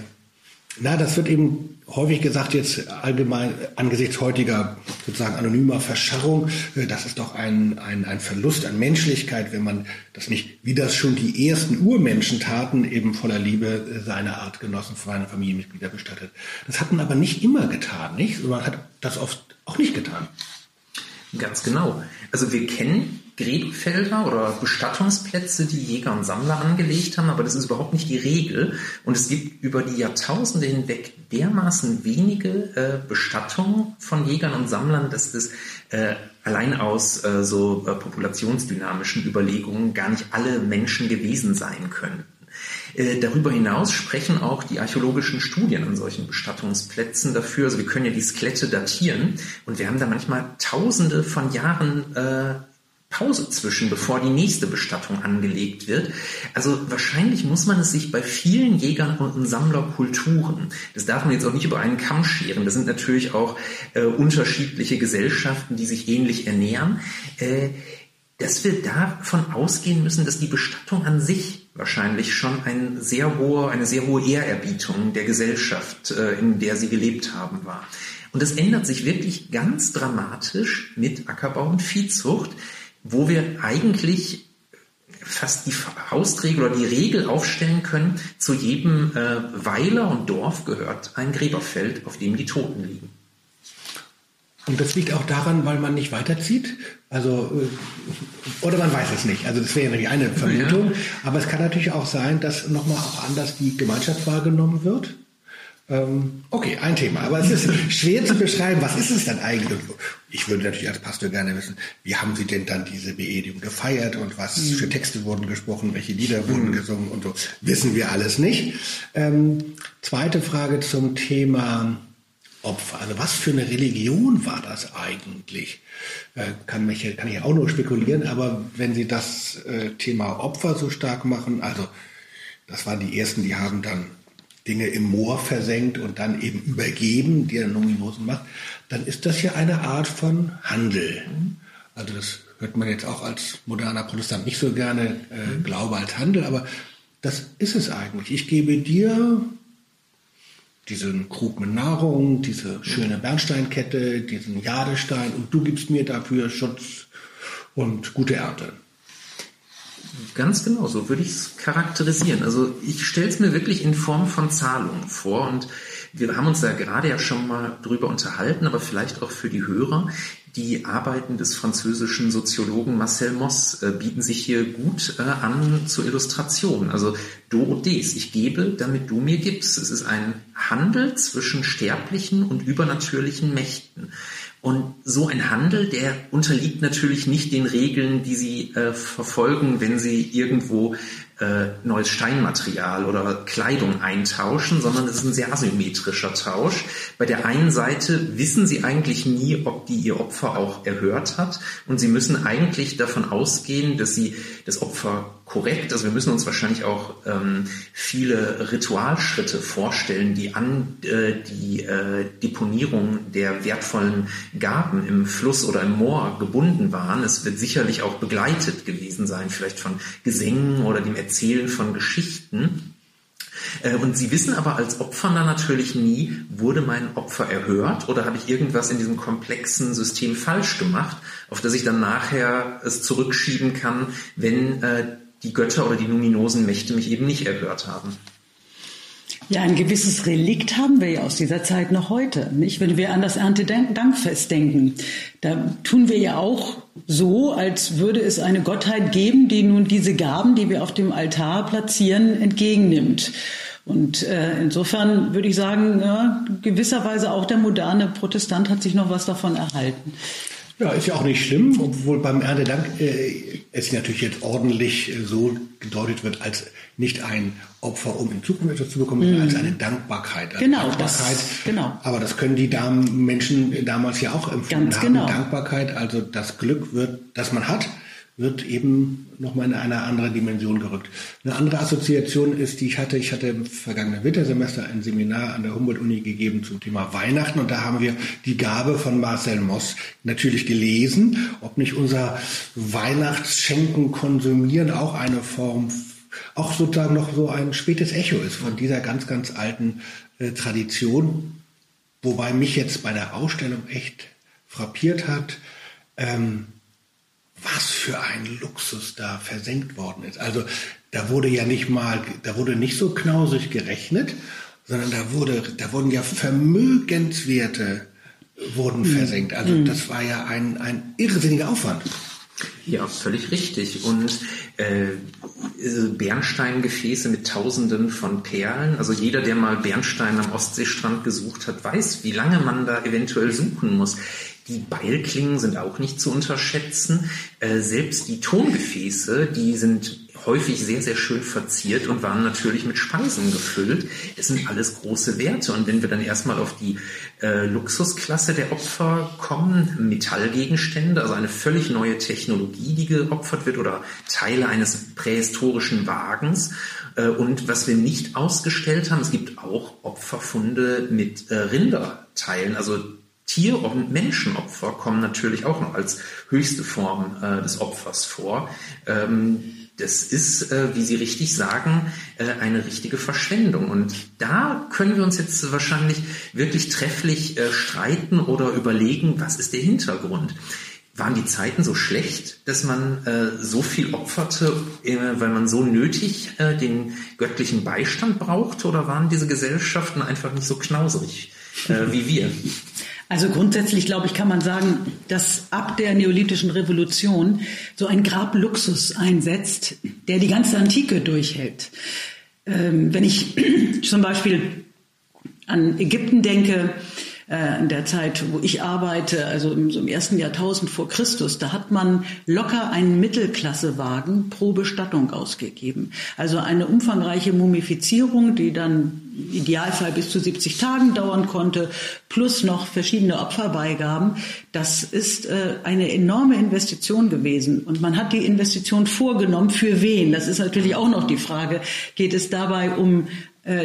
na, das wird eben häufig gesagt jetzt allgemein angesichts heutiger sozusagen anonymer Verscharrung. Äh, das ist doch ein, ein, ein Verlust an Menschlichkeit, wenn man das nicht, wie das schon die ersten Urmenschen taten, eben voller Liebe äh, seine Artgenossen, seine Familienmitglieder bestattet. Das hat man aber nicht immer getan, nicht? Man hat das oft auch nicht getan. Ganz genau. Also wir kennen Gräbfelder oder Bestattungsplätze, die Jäger und Sammler angelegt haben, aber das ist überhaupt nicht die Regel. Und es gibt über die Jahrtausende hinweg dermaßen wenige äh, Bestattungen von Jägern und Sammlern, dass das äh, allein aus äh, so äh, populationsdynamischen Überlegungen gar nicht alle Menschen gewesen sein können. Äh, darüber hinaus sprechen auch die archäologischen Studien an solchen Bestattungsplätzen dafür. Also wir können ja die Skelette datieren und wir haben da manchmal Tausende von Jahren äh, Pause zwischen, bevor die nächste Bestattung angelegt wird. Also wahrscheinlich muss man es sich bei vielen Jägern und Sammlerkulturen, das darf man jetzt auch nicht über einen Kamm scheren, das sind natürlich auch äh, unterschiedliche Gesellschaften, die sich ähnlich ernähren, äh, dass wir davon ausgehen müssen, dass die Bestattung an sich wahrscheinlich schon ein sehr hohe, eine sehr hohe Ehrerbietung der Gesellschaft, äh, in der sie gelebt haben, war. Und das ändert sich wirklich ganz dramatisch mit Ackerbau und Viehzucht wo wir eigentlich fast die Faustregel oder die Regel aufstellen können, zu jedem äh, Weiler und Dorf gehört ein Gräberfeld, auf dem die Toten liegen. Und das liegt auch daran, weil man nicht weiterzieht? Also, äh, oder man weiß es nicht. Also das wäre ja eine Vermutung. Ja. Aber es kann natürlich auch sein, dass nochmal auch anders die Gemeinschaft wahrgenommen wird. Ähm, okay, ein Thema. Aber es ist schwer zu beschreiben, was ist es dann eigentlich? Ich würde natürlich als Pastor gerne wissen, wie haben Sie denn dann diese Beerdigung gefeiert und was mhm. für Texte wurden gesprochen, welche Lieder wurden mhm. gesungen und so. Wissen wir alles nicht. Ähm, zweite Frage zum Thema Opfer. Also was für eine Religion war das eigentlich? Äh, kann, mich, kann ich auch nur spekulieren, aber wenn Sie das äh, Thema Opfer so stark machen, also das waren die ersten, die haben dann Dinge im Moor versenkt und dann eben übergeben, die er Nominosen macht, dann ist das ja eine Art von Handel. Also das hört man jetzt auch als moderner Protestant nicht so gerne äh, Glaube als Handel, aber das ist es eigentlich. Ich gebe dir diesen Krug mit Nahrung, diese schöne Bernsteinkette, diesen Jadestein und du gibst mir dafür Schutz und gute Ernte. Ganz genau, so würde ich es charakterisieren. Also ich stelle es mir wirklich in Form von Zahlungen vor und wir haben uns da gerade ja schon mal drüber unterhalten, aber vielleicht auch für die Hörer. Die Arbeiten des französischen Soziologen Marcel Moss äh, bieten sich hier gut äh, an zur Illustration. Also do und des, ich gebe, damit du mir gibst. Es ist ein Handel zwischen sterblichen und übernatürlichen Mächten. Und so ein Handel, der unterliegt natürlich nicht den Regeln, die Sie äh, verfolgen, wenn Sie irgendwo äh, neues Steinmaterial oder Kleidung eintauschen, sondern es ist ein sehr asymmetrischer Tausch. Bei der einen Seite wissen Sie eigentlich nie, ob die Ihr Opfer auch erhört hat und Sie müssen eigentlich davon ausgehen, dass Sie das Opfer korrekt, also wir müssen uns wahrscheinlich auch ähm, viele Ritualschritte vorstellen, die an äh, die äh, Deponierung der wertvollen Gaben im Fluss oder im Moor gebunden waren. Es wird sicherlich auch begleitet gewesen sein, vielleicht von Gesängen oder dem Erzählen von Geschichten. Äh, und Sie wissen aber als Opfer dann natürlich nie, wurde mein Opfer erhört oder habe ich irgendwas in diesem komplexen System falsch gemacht, auf das ich dann nachher es zurückschieben kann, wenn äh, die Götter oder die numinosen Mächte mich eben nicht erhört haben. Ja, ein gewisses Relikt haben wir ja aus dieser Zeit noch heute, nicht? Wenn wir an das Erntedankfest denken, da tun wir ja auch so, als würde es eine Gottheit geben, die nun diese Gaben, die wir auf dem Altar platzieren, entgegennimmt. Und äh, insofern würde ich sagen, ja, gewisserweise auch der moderne Protestant hat sich noch was davon erhalten. Ja, ist ja auch nicht schlimm, obwohl beim Erntedank äh, es natürlich jetzt ordentlich äh, so gedeutet wird als nicht ein Opfer, um in Zukunft etwas zu bekommen, sondern als eine Dankbarkeit. Also genau, Dankbarkeit. Das, genau. Aber das können die Damen, Menschen damals ja auch empfunden Ganz haben. Genau. Dankbarkeit, also das Glück wird, das man hat, wird eben nochmal in eine andere Dimension gerückt. Eine andere Assoziation ist, die ich hatte, ich hatte im vergangenen Wintersemester ein Seminar an der Humboldt-Uni gegeben zum Thema Weihnachten und da haben wir die Gabe von Marcel Moss natürlich gelesen, ob nicht unser Weihnachtsschenken konsumieren auch eine Form, auch sozusagen noch so ein spätes Echo ist von dieser ganz, ganz alten äh, Tradition, wobei mich jetzt bei der Ausstellung echt frappiert hat, ähm, was für ein Luxus da versenkt worden ist. Also da wurde ja nicht mal, da wurde nicht so knausig gerechnet, sondern da wurde, da wurden ja Vermögenswerte wurden mhm. versenkt. Also mhm. das war ja ein, ein irrsinniger Aufwand. Ja, völlig richtig. Und äh, Bernsteingefäße mit Tausenden von Perlen. Also jeder, der mal Bernstein am Ostseestrand gesucht hat, weiß, wie lange man da eventuell suchen muss. Die Beilklingen sind auch nicht zu unterschätzen. Äh, selbst die Tongefäße, die sind häufig sehr, sehr schön verziert und waren natürlich mit Speisen gefüllt. Es sind alles große Werte. Und wenn wir dann erstmal auf die äh, Luxusklasse der Opfer kommen, Metallgegenstände, also eine völlig neue Technologie, die geopfert wird oder Teile eines prähistorischen Wagens. Äh, und was wir nicht ausgestellt haben, es gibt auch Opferfunde mit äh, Rinderteilen, also Tier- und Menschenopfer kommen natürlich auch noch als höchste Form äh, des Opfers vor. Ähm, das ist, äh, wie Sie richtig sagen, äh, eine richtige Verschwendung. Und da können wir uns jetzt wahrscheinlich wirklich trefflich äh, streiten oder überlegen, was ist der Hintergrund. Waren die Zeiten so schlecht, dass man äh, so viel opferte, äh, weil man so nötig den göttlichen Beistand brauchte? Oder waren diese Gesellschaften einfach nicht so knauserig wie wir? Also grundsätzlich, glaube ich, kann man sagen, dass ab der neolithischen Revolution so ein Grabluxus einsetzt, der die ganze Antike durchhält. Ähm, wenn ich zum Beispiel an Ägypten denke, äh, in der Zeit, wo ich arbeite, also im, so im ersten Jahrtausend vor Christus, da hat man locker einen Mittelklassewagen pro Bestattung ausgegeben. Also eine umfangreiche Mumifizierung, die dann im Idealfall bis zu 70 Tagen dauern konnte, plus noch verschiedene Opferbeigaben. Das ist äh, eine enorme Investition gewesen. Und man hat die Investition vorgenommen. Für wen? Das ist natürlich auch noch die Frage. Geht es dabei um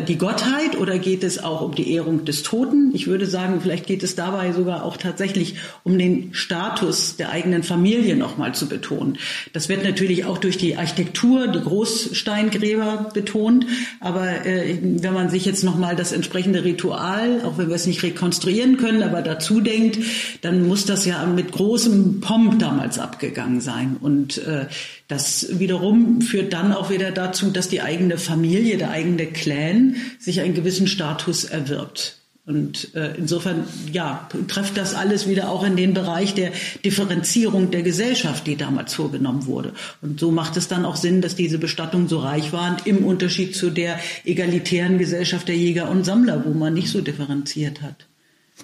die Gottheit oder geht es auch um die Ehrung des Toten? Ich würde sagen, vielleicht geht es dabei sogar auch tatsächlich um den Status der eigenen Familie nochmal zu betonen. Das wird natürlich auch durch die Architektur, die Großsteingräber betont. Aber äh, wenn man sich jetzt nochmal das entsprechende Ritual, auch wenn wir es nicht rekonstruieren können, aber dazu denkt, dann muss das ja mit großem Pomp damals abgegangen sein. Und äh, das wiederum führt dann auch wieder dazu, dass die eigene Familie, der eigene Clan sich einen gewissen Status erwirbt. Und äh, insofern, ja, trifft das alles wieder auch in den Bereich der Differenzierung der Gesellschaft, die damals vorgenommen wurde. Und so macht es dann auch Sinn, dass diese Bestattungen so reich waren, im Unterschied zu der egalitären Gesellschaft der Jäger und Sammler, wo man nicht so differenziert hat.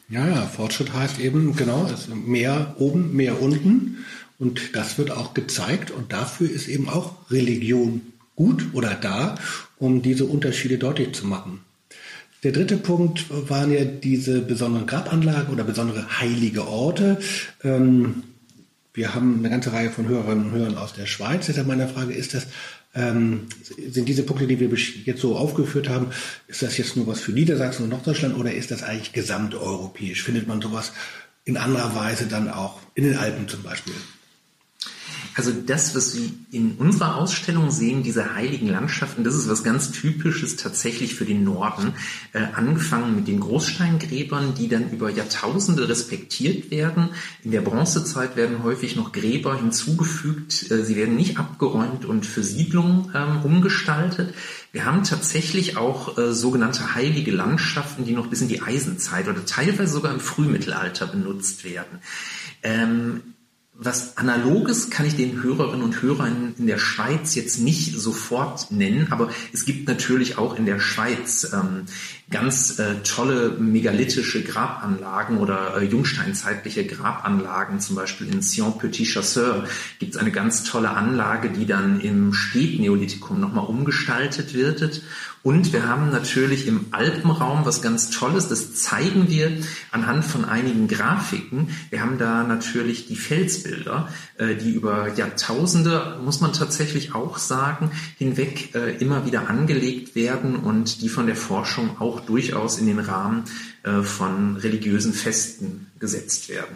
Ja, ja, Fortschritt heißt eben, genau, mehr oben, mehr unten. Und das wird auch gezeigt und dafür ist eben auch Religion gut oder da, um diese Unterschiede deutlich zu machen. Der dritte Punkt waren ja diese besonderen Grabanlagen oder besondere heilige Orte. Ähm, wir haben eine ganze Reihe von Hörerinnen und Hörern aus der Schweiz. Deshalb meine Frage, ist das, ähm, sind diese Punkte, die wir jetzt so aufgeführt haben, ist das jetzt nur was für Niedersachsen und Norddeutschland oder ist das eigentlich gesamteuropäisch? Findet man sowas in anderer Weise dann auch in den Alpen zum Beispiel? Also das, was Sie in unserer Ausstellung sehen, diese heiligen Landschaften, das ist was ganz Typisches tatsächlich für den Norden. Äh, angefangen mit den Großsteingräbern, die dann über Jahrtausende respektiert werden. In der Bronzezeit werden häufig noch Gräber hinzugefügt. Äh, sie werden nicht abgeräumt und für Siedlungen ähm, umgestaltet. Wir haben tatsächlich auch äh, sogenannte heilige Landschaften, die noch bis in die Eisenzeit oder teilweise sogar im Frühmittelalter benutzt werden. Ähm, was Analoges kann ich den Hörerinnen und Hörern in der Schweiz jetzt nicht sofort nennen, aber es gibt natürlich auch in der Schweiz ähm, ganz äh, tolle megalithische Grabanlagen oder äh, jungsteinzeitliche Grabanlagen. Zum Beispiel in Sion-Petit-Chasseur gibt es eine ganz tolle Anlage, die dann im Spätneolithikum nochmal umgestaltet wird und wir haben natürlich im Alpenraum was ganz Tolles, das zeigen wir anhand von einigen Grafiken. Wir haben da natürlich die Felsbilder, äh, die über Jahrtausende, muss man tatsächlich auch sagen, hinweg äh, immer wieder angelegt werden und die von der Forschung auch durchaus in den Rahmen äh, von religiösen Festen gesetzt werden.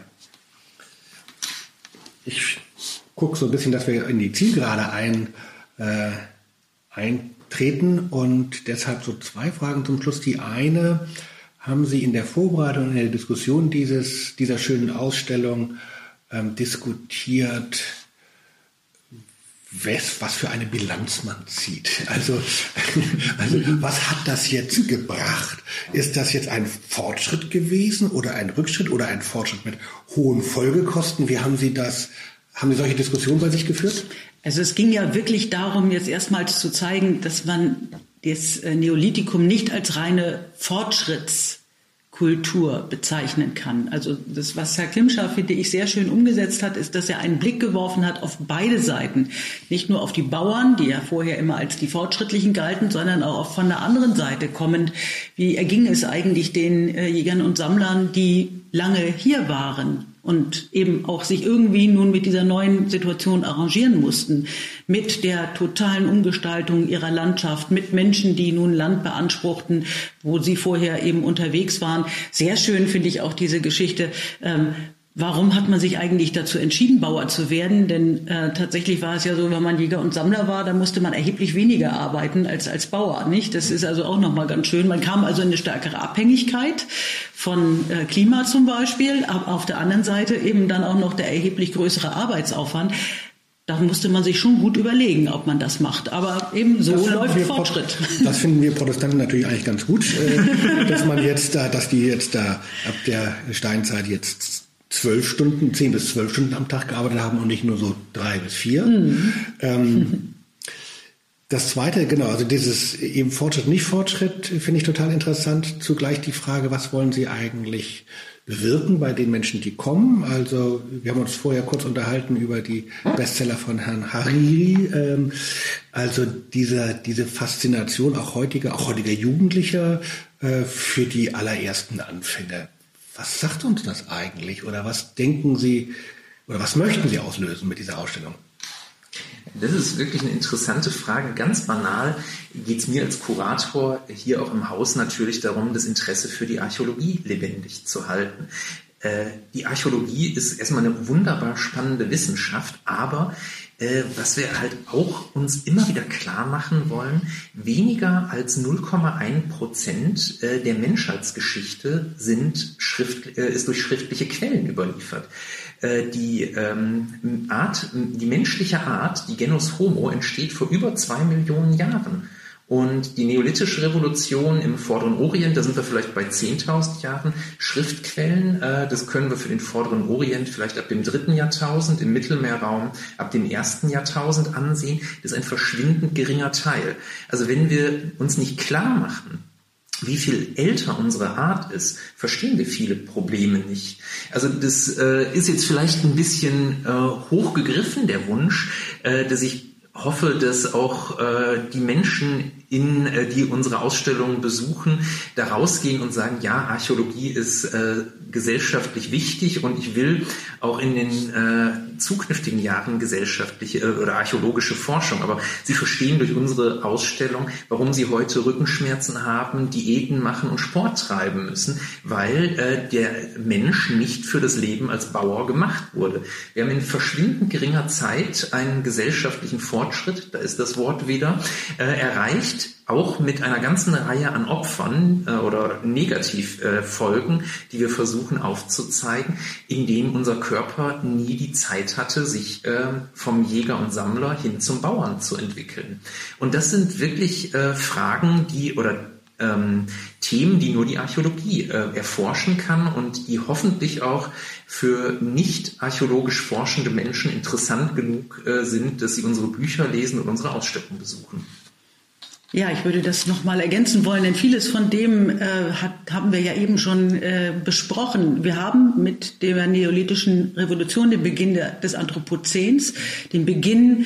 Ich gucke so ein bisschen, dass wir in die Zielgerade ein, äh, ein treten. Und deshalb so zwei Fragen zum Schluss. Die eine, haben Sie in der Vorbereitung, in der Diskussion dieses, dieser schönen Ausstellung ähm, diskutiert, was, was für eine Bilanz man zieht. Also, also was hat das jetzt gebracht? Ist das jetzt ein Fortschritt gewesen oder ein Rückschritt oder ein Fortschritt mit hohen Folgekosten? Wie haben Sie das, haben Sie solche Diskussionen bei sich geführt? Also es ging ja wirklich darum, jetzt erstmals zu zeigen, dass man das äh, Neolithikum nicht als reine Fortschritts Kultur bezeichnen kann. Also das, was Herr Klimschar, finde ich, sehr schön umgesetzt hat, ist, dass er einen Blick geworfen hat auf beide Seiten. Nicht nur auf die Bauern, die ja vorher immer als die Fortschrittlichen galten, sondern auch von der anderen Seite kommend. Wie erging es eigentlich den äh, Jägern und Sammlern, die lange hier waren und eben auch sich irgendwie nun mit dieser neuen Situation arrangieren mussten, mit der totalen Umgestaltung ihrer Landschaft, mit Menschen, die nun Land beanspruchten, wo sie vorher eben unterwegs waren. Sehr schön finde ich auch diese Geschichte, ähm, Warum hat man sich eigentlich dazu entschieden, Bauer zu werden? Denn äh, tatsächlich war es ja so, wenn man Jäger und Sammler war, dann musste man erheblich weniger arbeiten als als Bauer, nicht? Das ist also auch noch mal ganz schön. Man kam also in eine stärkere Abhängigkeit von äh, Klima zum Beispiel, aber auf der anderen Seite eben dann auch noch der erheblich größere Arbeitsaufwand. Da musste man sich schon gut überlegen, ob man das macht. Aber eben so läuft Fortschritt. Das finden wir Protestanten natürlich eigentlich ganz gut, äh, dass man jetzt da, dass die jetzt da ab der Steinzeit jetzt zwölf Stunden, zehn bis zwölf Stunden am Tag gearbeitet haben und nicht nur so drei bis vier. Mhm. Ähm, das zweite, genau, also dieses eben Fortschritt, nicht Fortschritt, finde ich total interessant. Zugleich die Frage, was wollen Sie eigentlich bewirken bei den Menschen, die kommen? Also wir haben uns vorher kurz unterhalten über die Bestseller von Herrn Hariri. Ähm, also diese, diese Faszination auch heutiger, auch heutiger Jugendlicher äh, für die allerersten Anfänge. Was sagt uns das eigentlich oder was denken Sie oder was möchten Sie auslösen mit dieser Ausstellung? Das ist wirklich eine interessante Frage. Ganz banal geht es mir als Kurator hier auch im Haus natürlich darum, das Interesse für die Archäologie lebendig zu halten. Äh, die Archäologie ist erstmal eine wunderbar spannende Wissenschaft, aber äh, was wir halt auch uns immer wieder klar machen wollen, weniger als 0,1 Prozent äh, der Menschheitsgeschichte sind Schrift, äh, ist durch schriftliche Quellen überliefert. Die ähm, Art, die menschliche Art, die Genus Homo, entsteht vor über zwei Millionen Jahren. Und die neolithische Revolution im Vorderen Orient, da sind wir vielleicht bei 10.000 Jahren. Schriftquellen, äh, das können wir für den Vorderen Orient vielleicht ab dem dritten Jahrtausend, im Mittelmeerraum ab dem ersten Jahrtausend ansehen. Das ist ein verschwindend geringer Teil. Also wenn wir uns nicht klar machen, wie viel älter unsere Art ist, verstehen wir viele Probleme nicht. Also das äh, ist jetzt vielleicht ein bisschen äh, hochgegriffen, der Wunsch, äh, dass ich hoffe, dass auch äh, die Menschen, in, äh, die unsere Ausstellungen besuchen, da rausgehen und sagen, ja, Archäologie ist äh, gesellschaftlich wichtig und ich will auch in den äh, zukünftigen Jahren gesellschaftliche äh, oder archäologische Forschung. Aber Sie verstehen durch unsere Ausstellung, warum Sie heute Rückenschmerzen haben, Diäten machen und Sport treiben müssen, weil äh, der Mensch nicht für das Leben als Bauer gemacht wurde. Wir haben in verschwindend geringer Zeit einen gesellschaftlichen Fortschritt, da ist das Wort wieder, äh, erreicht, auch mit einer ganzen Reihe an Opfern äh, oder Negativfolgen, äh, die wir versuchen aufzuzeigen, indem unser Körper nie die Zeit hatte, sich äh, vom Jäger und Sammler hin zum Bauern zu entwickeln. Und das sind wirklich äh, Fragen, die oder ähm, Themen, die nur die Archäologie äh, erforschen kann und die hoffentlich auch für nicht archäologisch forschende Menschen interessant genug äh, sind, dass sie unsere Bücher lesen und unsere Ausstellungen besuchen. Ja, ich würde das nochmal ergänzen wollen, denn vieles von dem äh, hat, haben wir ja eben schon äh, besprochen. Wir haben mit der neolithischen Revolution den Beginn der, des Anthropozäns, den Beginn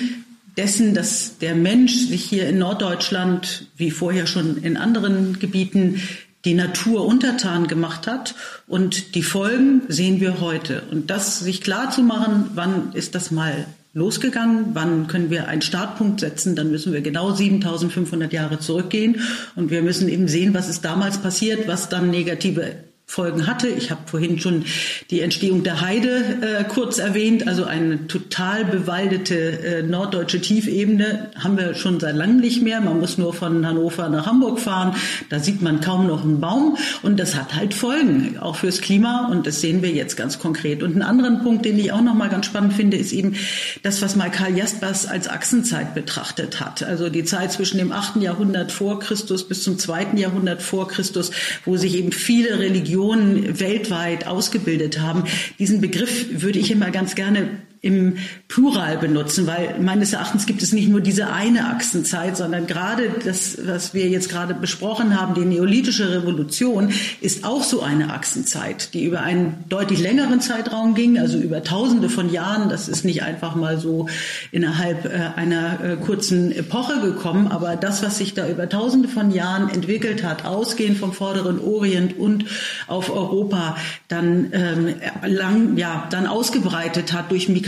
dessen, dass der Mensch sich hier in Norddeutschland, wie vorher schon in anderen Gebieten, die Natur untertan gemacht hat. Und die Folgen sehen wir heute. Und das sich klar zu machen, wann ist das mal losgegangen? Wann können wir einen Startpunkt setzen? Dann müssen wir genau 7500 Jahre zurückgehen und wir müssen eben sehen, was ist damals passiert, was dann negative Folgen hatte. Ich habe vorhin schon die Entstehung der Heide äh, kurz erwähnt, also eine total bewaldete äh, norddeutsche Tiefebene haben wir schon seit langem nicht mehr. Man muss nur von Hannover nach Hamburg fahren, da sieht man kaum noch einen Baum und das hat halt Folgen, auch fürs Klima und das sehen wir jetzt ganz konkret. Und einen anderen Punkt, den ich auch noch mal ganz spannend finde, ist eben das, was mal Karl Jaspers als Achsenzeit betrachtet hat. Also die Zeit zwischen dem 8. Jahrhundert vor Christus bis zum 2. Jahrhundert vor Christus, wo sich eben viele Religionen Millionen weltweit ausgebildet haben. Diesen Begriff würde ich immer ganz gerne im Plural benutzen, weil meines Erachtens gibt es nicht nur diese eine Achsenzeit, sondern gerade das, was wir jetzt gerade besprochen haben, die neolithische Revolution, ist auch so eine Achsenzeit, die über einen deutlich längeren Zeitraum ging, also über Tausende von Jahren. Das ist nicht einfach mal so innerhalb äh, einer äh, kurzen Epoche gekommen, aber das, was sich da über Tausende von Jahren entwickelt hat, ausgehend vom vorderen Orient und auf Europa, dann ähm, lang, ja, dann ausgebreitet hat durch Migration,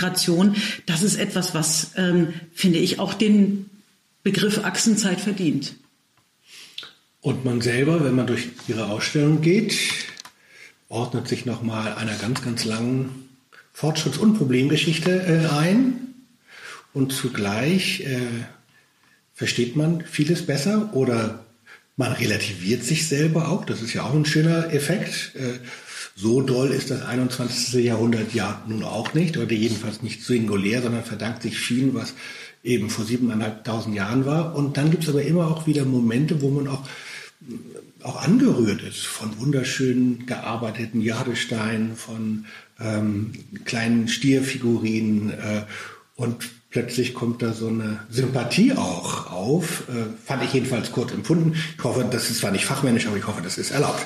das ist etwas, was, ähm, finde ich, auch den Begriff Achsenzeit verdient. Und man selber, wenn man durch Ihre Ausstellung geht, ordnet sich nochmal einer ganz, ganz langen Fortschritts- und Problemgeschichte äh, ein. Und zugleich äh, versteht man vieles besser oder man relativiert sich selber auch. Das ist ja auch ein schöner Effekt. Äh, so doll ist das 21. Jahrhundert ja nun auch nicht, oder jedenfalls nicht singulär, sondern verdankt sich vielen, was eben vor siebeneinhalbtausend Jahren war. Und dann gibt es aber immer auch wieder Momente, wo man auch, auch angerührt ist von wunderschönen gearbeiteten Jadesteinen, von ähm, kleinen Stierfigurinen äh, und plötzlich kommt da so eine Sympathie auch auf. Äh, fand ich jedenfalls kurz empfunden. Ich hoffe, das ist zwar nicht fachmännisch, aber ich hoffe, das ist erlaubt.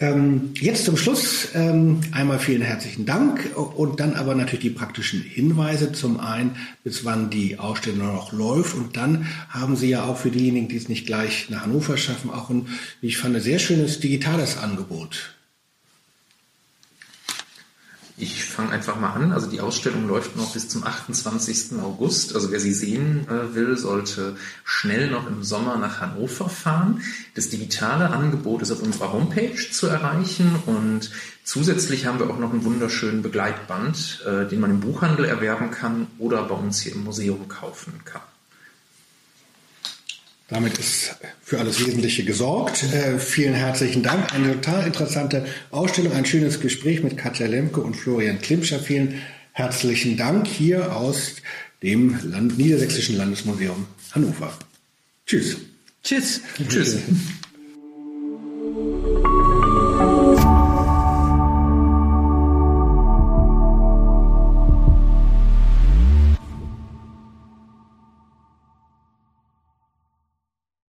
Ähm, jetzt zum Schluss ähm, einmal vielen herzlichen Dank und dann aber natürlich die praktischen Hinweise. Zum einen, bis wann die Ausstellung noch läuft und dann haben Sie ja auch für diejenigen, die es nicht gleich nach Hannover schaffen, auch ein, wie ich fand, sehr schönes digitales Angebot ich fange einfach mal an. Also die Ausstellung läuft noch bis zum 28. August. Also wer sie sehen äh, will, sollte schnell noch im Sommer nach Hannover fahren. Das digitale Angebot ist auf unserer Homepage zu erreichen und zusätzlich haben wir auch noch einen wunderschönen Begleitband, äh, den man im Buchhandel erwerben kann oder bei uns hier im Museum kaufen kann. Damit ist für alles Wesentliche gesorgt. Äh, vielen herzlichen Dank. Eine total interessante Ausstellung, ein schönes Gespräch mit Katja Lemke und Florian Klimscher. Vielen herzlichen Dank hier aus dem Land Niedersächsischen Landesmuseum Hannover. Tschüss. Tschüss. Tschüss.